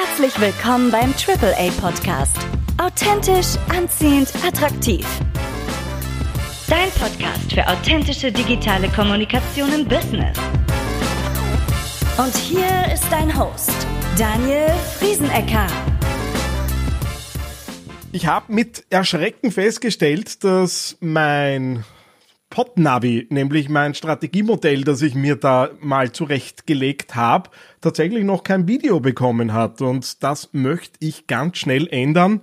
Herzlich willkommen beim AAA Podcast. Authentisch, anziehend, attraktiv. Dein Podcast für authentische digitale Kommunikation im Business. Und hier ist dein Host, Daniel Friesenecker. Ich habe mit Erschrecken festgestellt, dass mein Podnavi, nämlich mein Strategiemodell, das ich mir da mal zurechtgelegt habe, tatsächlich noch kein Video bekommen hat. Und das möchte ich ganz schnell ändern,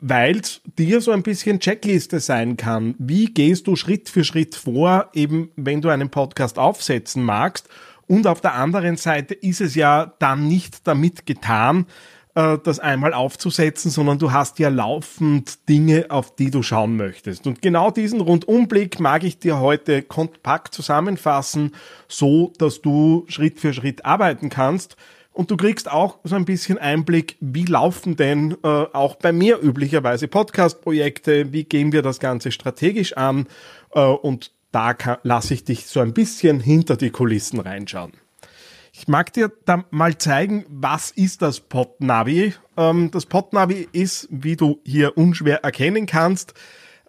weil dir so ein bisschen Checkliste sein kann. Wie gehst du Schritt für Schritt vor, eben wenn du einen Podcast aufsetzen magst? Und auf der anderen Seite ist es ja dann nicht damit getan, äh, das einmal aufzusetzen, sondern du hast ja laufend Dinge, auf die du schauen möchtest. Und genau diesen Rundumblick mag ich dir heute kompakt zusammenfassen, so dass du Schritt für Schritt arbeiten kannst. Und du kriegst auch so ein bisschen Einblick, wie laufen denn äh, auch bei mir üblicherweise Podcast-Projekte, wie gehen wir das Ganze strategisch an äh, und da lasse ich dich so ein bisschen hinter die Kulissen reinschauen. Ich mag dir da mal zeigen, was ist das Podnavi. Ähm, das Podnavi ist, wie du hier unschwer erkennen kannst,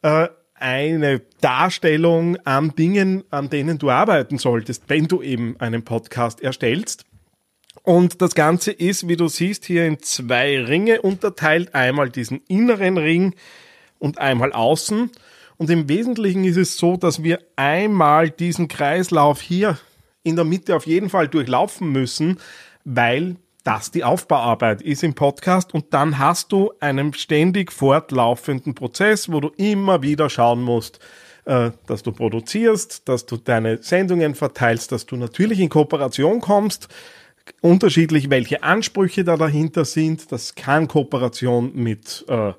äh, eine Darstellung an Dingen, an denen du arbeiten solltest, wenn du eben einen Podcast erstellst. Und das Ganze ist, wie du siehst, hier in zwei Ringe unterteilt. Einmal diesen inneren Ring und einmal außen. Und im Wesentlichen ist es so, dass wir einmal diesen Kreislauf hier in der Mitte auf jeden Fall durchlaufen müssen, weil das die Aufbauarbeit ist im Podcast und dann hast du einen ständig fortlaufenden Prozess, wo du immer wieder schauen musst, äh, dass du produzierst, dass du deine Sendungen verteilst, dass du natürlich in Kooperation kommst, unterschiedlich welche Ansprüche da dahinter sind. Das kann Kooperation mit äh,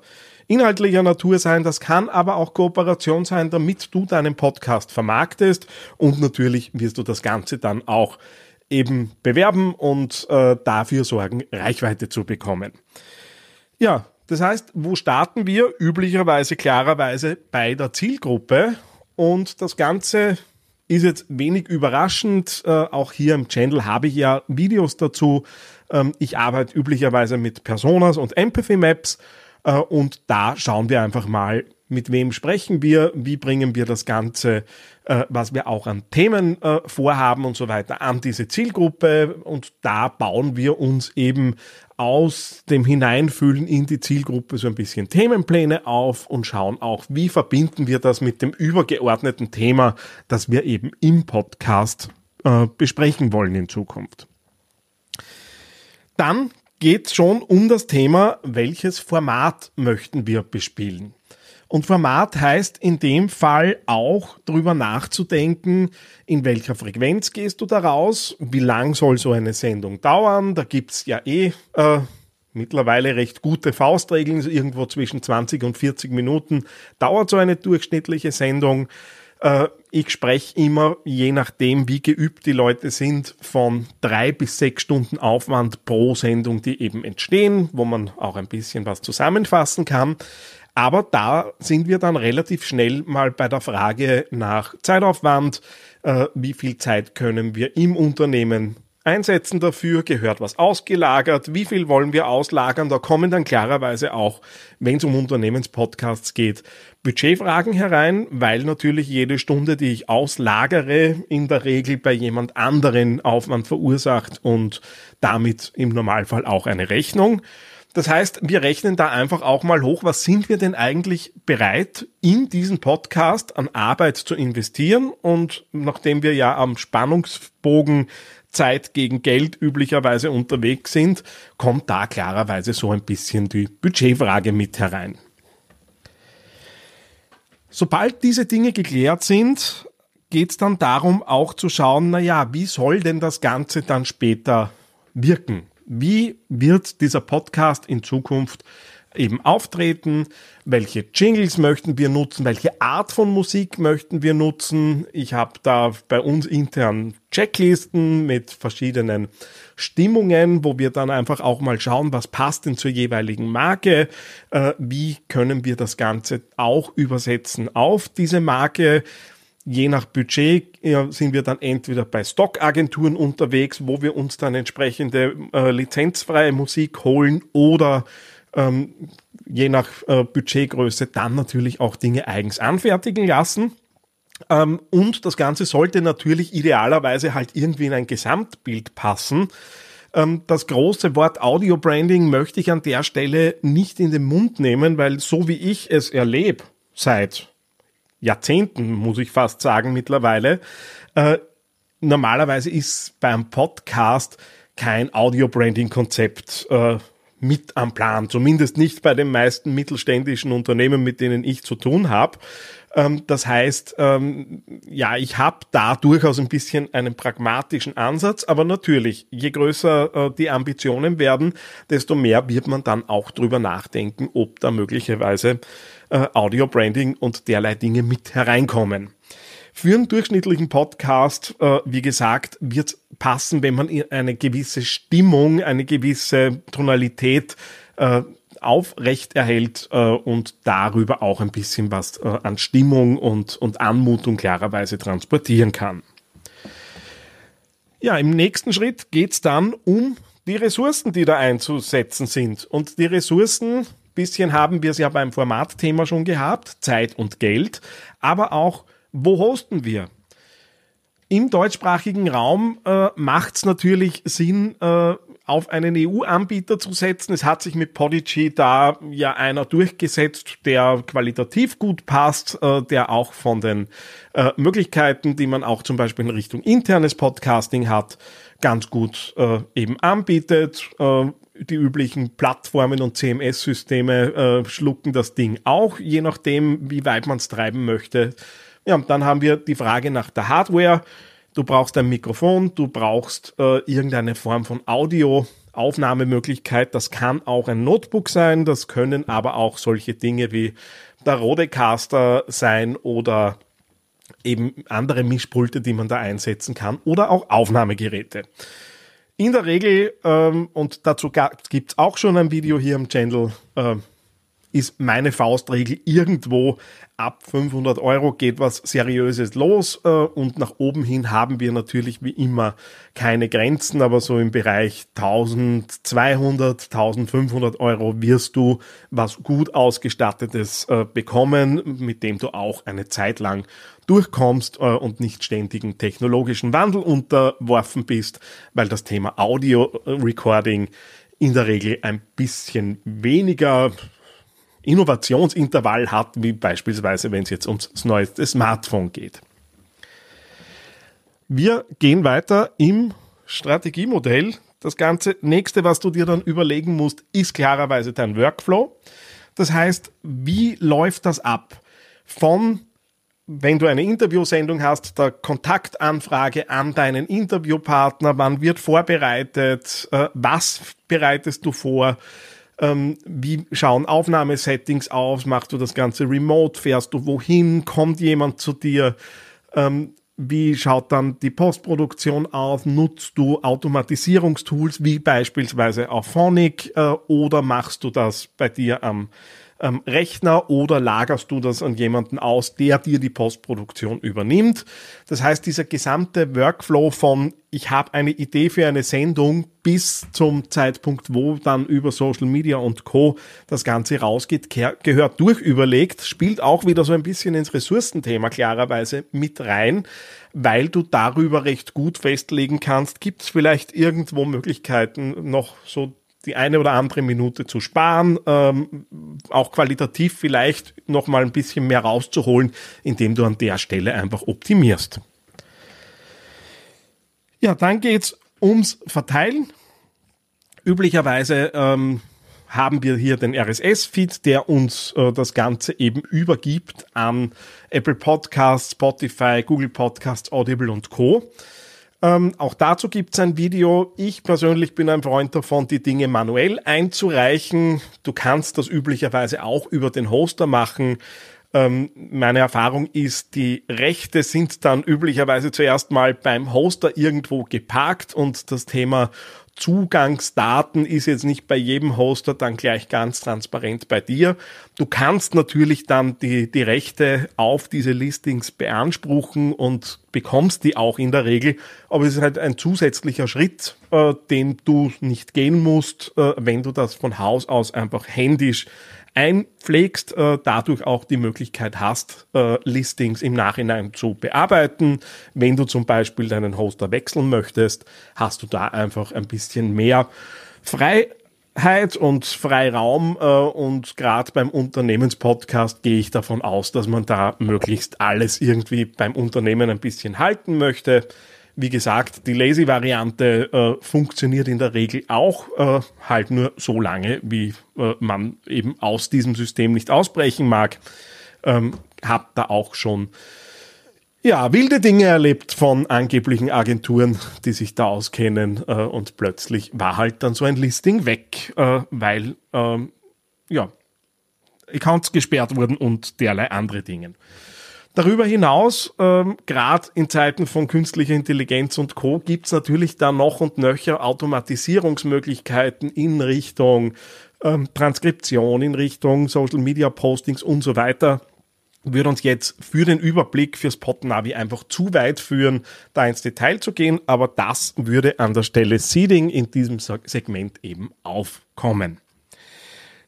inhaltlicher Natur sein, das kann aber auch Kooperation sein, damit du deinen Podcast vermarktest und natürlich wirst du das Ganze dann auch eben bewerben und äh, dafür sorgen, Reichweite zu bekommen. Ja, das heißt, wo starten wir? Üblicherweise, klarerweise bei der Zielgruppe und das Ganze ist jetzt wenig überraschend. Äh, auch hier im Channel habe ich ja Videos dazu. Ähm, ich arbeite üblicherweise mit Personas und Empathy Maps und da schauen wir einfach mal, mit wem sprechen wir, wie bringen wir das Ganze, äh, was wir auch an Themen äh, vorhaben und so weiter, an diese Zielgruppe. Und da bauen wir uns eben aus dem Hineinfühlen in die Zielgruppe so ein bisschen Themenpläne auf und schauen auch, wie verbinden wir das mit dem übergeordneten Thema, das wir eben im Podcast äh, besprechen wollen in Zukunft. Dann geht es schon um das Thema, welches Format möchten wir bespielen. Und Format heißt in dem Fall auch darüber nachzudenken, in welcher Frequenz gehst du da raus, wie lang soll so eine Sendung dauern. Da gibt's ja eh äh, mittlerweile recht gute Faustregeln, irgendwo zwischen 20 und 40 Minuten dauert so eine durchschnittliche Sendung. Äh, ich spreche immer, je nachdem, wie geübt die Leute sind, von drei bis sechs Stunden Aufwand pro Sendung, die eben entstehen, wo man auch ein bisschen was zusammenfassen kann. Aber da sind wir dann relativ schnell mal bei der Frage nach Zeitaufwand, äh, wie viel Zeit können wir im Unternehmen einsetzen dafür, gehört was ausgelagert, wie viel wollen wir auslagern, da kommen dann klarerweise auch, wenn es um Unternehmenspodcasts geht, Budgetfragen herein, weil natürlich jede Stunde, die ich auslagere, in der Regel bei jemand anderen Aufwand verursacht und damit im Normalfall auch eine Rechnung. Das heißt, wir rechnen da einfach auch mal hoch, was sind wir denn eigentlich bereit, in diesen Podcast an Arbeit zu investieren? Und nachdem wir ja am Spannungsbogen Zeit gegen Geld üblicherweise unterwegs sind, kommt da klarerweise so ein bisschen die Budgetfrage mit herein. Sobald diese Dinge geklärt sind, geht es dann darum, auch zu schauen, naja, wie soll denn das Ganze dann später wirken? Wie wird dieser Podcast in Zukunft eben auftreten, welche Jingles möchten wir nutzen, welche Art von Musik möchten wir nutzen. Ich habe da bei uns intern Checklisten mit verschiedenen Stimmungen, wo wir dann einfach auch mal schauen, was passt denn zur jeweiligen Marke, äh, wie können wir das Ganze auch übersetzen auf diese Marke. je nach Budget sind wir dann entweder bei Stockagenturen unterwegs, wo wir uns dann entsprechende äh, lizenzfreie Musik holen oder ähm, je nach äh, Budgetgröße dann natürlich auch Dinge eigens anfertigen lassen. Ähm, und das Ganze sollte natürlich idealerweise halt irgendwie in ein Gesamtbild passen. Ähm, das große Wort Audio Branding möchte ich an der Stelle nicht in den Mund nehmen, weil so wie ich es erlebe seit Jahrzehnten, muss ich fast sagen mittlerweile, äh, normalerweise ist beim Podcast kein Audio Branding Konzept äh, mit am Plan, zumindest nicht bei den meisten mittelständischen Unternehmen, mit denen ich zu tun habe. Ähm, das heißt, ähm, ja, ich habe da durchaus ein bisschen einen pragmatischen Ansatz, aber natürlich, je größer äh, die Ambitionen werden, desto mehr wird man dann auch drüber nachdenken, ob da möglicherweise äh, Audio Branding und derlei Dinge mit hereinkommen. Für einen durchschnittlichen Podcast, äh, wie gesagt, wird passen, wenn man eine gewisse Stimmung, eine gewisse Tonalität äh, aufrecht erhält äh, und darüber auch ein bisschen was äh, an Stimmung und, und Anmutung klarerweise transportieren kann. Ja, im nächsten Schritt geht's dann um die Ressourcen, die da einzusetzen sind. Und die Ressourcen, bisschen haben wir es ja beim Formatthema schon gehabt, Zeit und Geld, aber auch, wo hosten wir? Im deutschsprachigen Raum äh, macht es natürlich Sinn, äh, auf einen EU-Anbieter zu setzen. Es hat sich mit Podigy da ja einer durchgesetzt, der qualitativ gut passt, äh, der auch von den äh, Möglichkeiten, die man auch zum Beispiel in Richtung internes Podcasting hat, ganz gut äh, eben anbietet. Äh, die üblichen Plattformen und CMS-Systeme äh, schlucken das Ding auch, je nachdem, wie weit man es treiben möchte. Ja, und dann haben wir die Frage nach der Hardware. Du brauchst ein Mikrofon, du brauchst äh, irgendeine Form von Audio. Aufnahmemöglichkeit, das kann auch ein Notebook sein, das können aber auch solche Dinge wie der Rodecaster sein oder eben andere Mischpulte, die man da einsetzen kann oder auch Aufnahmegeräte. In der Regel, ähm, und dazu gibt es auch schon ein Video hier im Channel, äh, ist meine Faustregel irgendwo ab 500 Euro geht was Seriöses los äh, und nach oben hin haben wir natürlich wie immer keine Grenzen, aber so im Bereich 1200, 1500 Euro wirst du was gut ausgestattetes äh, bekommen, mit dem du auch eine Zeit lang durchkommst äh, und nicht ständigen technologischen Wandel unterworfen bist, weil das Thema Audio Recording in der Regel ein bisschen weniger Innovationsintervall hat, wie beispielsweise, wenn es jetzt ums neueste Smartphone geht. Wir gehen weiter im Strategiemodell. Das ganze nächste, was du dir dann überlegen musst, ist klarerweise dein Workflow. Das heißt, wie läuft das ab? Von, wenn du eine Interviewsendung hast, der Kontaktanfrage an deinen Interviewpartner, wann wird vorbereitet, äh, was bereitest du vor, ähm, wie schauen Aufnahmesettings aus? Machst du das Ganze remote? Fährst du wohin? Kommt jemand zu dir? Ähm, wie schaut dann die Postproduktion aus? Nutzt du Automatisierungstools wie beispielsweise auf Phonic äh, oder machst du das bei dir am ähm, Rechner oder lagerst du das an jemanden aus, der dir die Postproduktion übernimmt. Das heißt, dieser gesamte Workflow von ich habe eine Idee für eine Sendung bis zum Zeitpunkt, wo dann über Social Media und Co. das Ganze rausgeht, gehört durchüberlegt, spielt auch wieder so ein bisschen ins Ressourcenthema klarerweise mit rein, weil du darüber recht gut festlegen kannst, gibt es vielleicht irgendwo Möglichkeiten, noch so die eine oder andere Minute zu sparen, ähm, auch qualitativ vielleicht noch mal ein bisschen mehr rauszuholen, indem du an der Stelle einfach optimierst. Ja, dann geht's ums Verteilen. Üblicherweise ähm, haben wir hier den RSS-Feed, der uns äh, das Ganze eben übergibt an Apple Podcasts, Spotify, Google Podcasts, Audible und Co. Ähm, auch dazu gibt es ein Video. Ich persönlich bin ein Freund davon, die Dinge manuell einzureichen. Du kannst das üblicherweise auch über den Hoster machen. Ähm, meine Erfahrung ist, die Rechte sind dann üblicherweise zuerst mal beim Hoster irgendwo geparkt und das Thema Zugangsdaten ist jetzt nicht bei jedem Hoster dann gleich ganz transparent bei dir. Du kannst natürlich dann die, die Rechte auf diese Listings beanspruchen und bekommst die auch in der Regel. Aber es ist halt ein zusätzlicher Schritt, äh, den du nicht gehen musst, äh, wenn du das von Haus aus einfach händisch einpflegst, äh, dadurch auch die Möglichkeit hast, äh, Listings im Nachhinein zu bearbeiten. Wenn du zum Beispiel deinen Hoster wechseln möchtest, hast du da einfach ein bisschen mehr Freiheit und Freiraum äh, und gerade beim Unternehmenspodcast gehe ich davon aus, dass man da möglichst alles irgendwie beim Unternehmen ein bisschen halten möchte. Wie gesagt, die Lazy-Variante äh, funktioniert in der Regel auch, äh, halt nur so lange, wie äh, man eben aus diesem System nicht ausbrechen mag. Ähm, hab da auch schon ja, wilde Dinge erlebt von angeblichen Agenturen, die sich da auskennen äh, und plötzlich war halt dann so ein Listing weg, äh, weil ähm, ja, Accounts gesperrt wurden und derlei andere Dinge. Darüber hinaus, ähm, gerade in Zeiten von künstlicher Intelligenz und Co., gibt's natürlich da noch und nöcher Automatisierungsmöglichkeiten in Richtung ähm, Transkription, in Richtung Social Media Postings und so weiter. Würde uns jetzt für den Überblick fürs Podnavi einfach zu weit führen, da ins Detail zu gehen, aber das würde an der Stelle Seeding in diesem Segment eben aufkommen.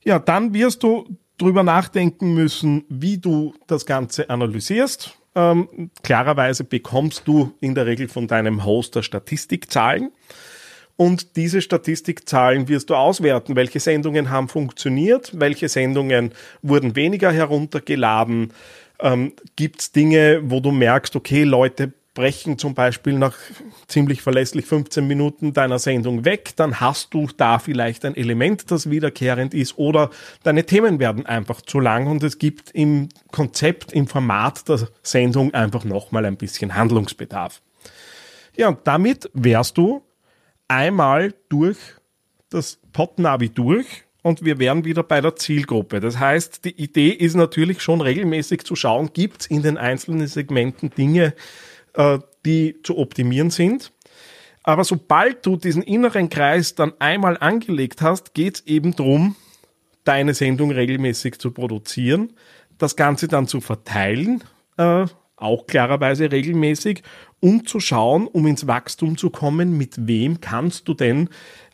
Ja, dann wirst du drüber nachdenken müssen, wie du das Ganze analysierst. Ähm, klarerweise bekommst du in der Regel von deinem Hoster Statistikzahlen. Und diese Statistikzahlen wirst du auswerten. Welche Sendungen haben funktioniert? Welche Sendungen wurden weniger heruntergeladen? Ähm, Gibt es Dinge, wo du merkst, okay, Leute brechen zum Beispiel nach ziemlich verlässlich 15 Minuten deiner Sendung weg, dann hast du da vielleicht ein Element, das wiederkehrend ist oder deine Themen werden einfach zu lang und es gibt im Konzept, im Format der Sendung einfach nochmal ein bisschen Handlungsbedarf. Ja, und damit wärst du einmal durch das Potnavi durch und wir wären wieder bei der Zielgruppe. Das heißt, die Idee ist natürlich schon regelmäßig zu schauen, gibt es in den einzelnen Segmenten Dinge, die zu optimieren sind. Aber sobald du diesen inneren Kreis dann einmal angelegt hast, geht es eben darum, deine Sendung regelmäßig zu produzieren, das Ganze dann zu verteilen, äh, auch klarerweise regelmäßig, und zu schauen, um ins Wachstum zu kommen, mit wem kannst du denn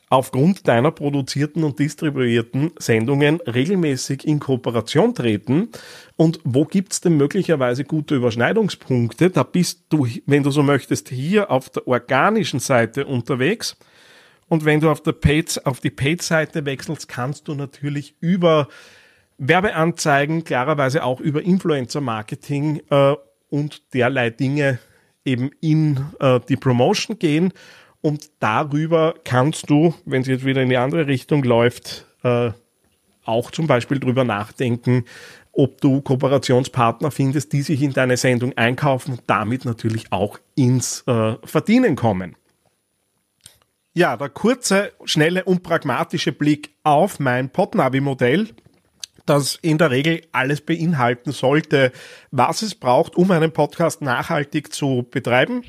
aufgrund deiner produzierten und distribuierten Sendungen regelmäßig in Kooperation treten und wo gibt's denn möglicherweise gute Überschneidungspunkte? Da bist du, wenn du so möchtest, hier auf der organischen Seite unterwegs. Und wenn du auf, der Paid, auf die Paid-Seite wechselst, kannst du natürlich über Werbeanzeigen, klarerweise auch über Influencer-Marketing äh, und derlei Dinge eben in äh, die Promotion gehen und darüber kannst du, wenn es jetzt wieder in die andere Richtung läuft, äh, auch zum Beispiel drüber nachdenken, ob du Kooperationspartner findest, die sich in deine Sendung einkaufen und damit natürlich auch ins äh, Verdienen kommen. Ja, der kurze, schnelle und pragmatische Blick auf mein Podnavi-Modell, das in der Regel alles beinhalten sollte, was es braucht, um einen Podcast nachhaltig zu betreiben.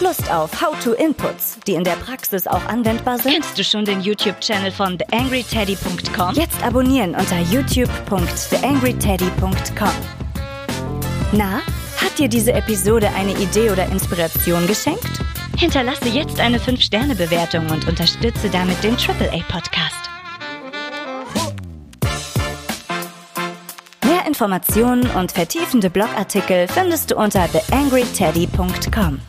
Lust auf How-to-Inputs, die in der Praxis auch anwendbar sind? Kennst du schon den YouTube-Channel von TheAngryTeddy.com? Jetzt abonnieren unter youtube.theangryteddy.com. Na, hat dir diese Episode eine Idee oder Inspiration geschenkt? Hinterlasse jetzt eine 5-Sterne-Bewertung und unterstütze damit den AAA-Podcast. Mehr Informationen und vertiefende Blogartikel findest du unter theangryteddy.com.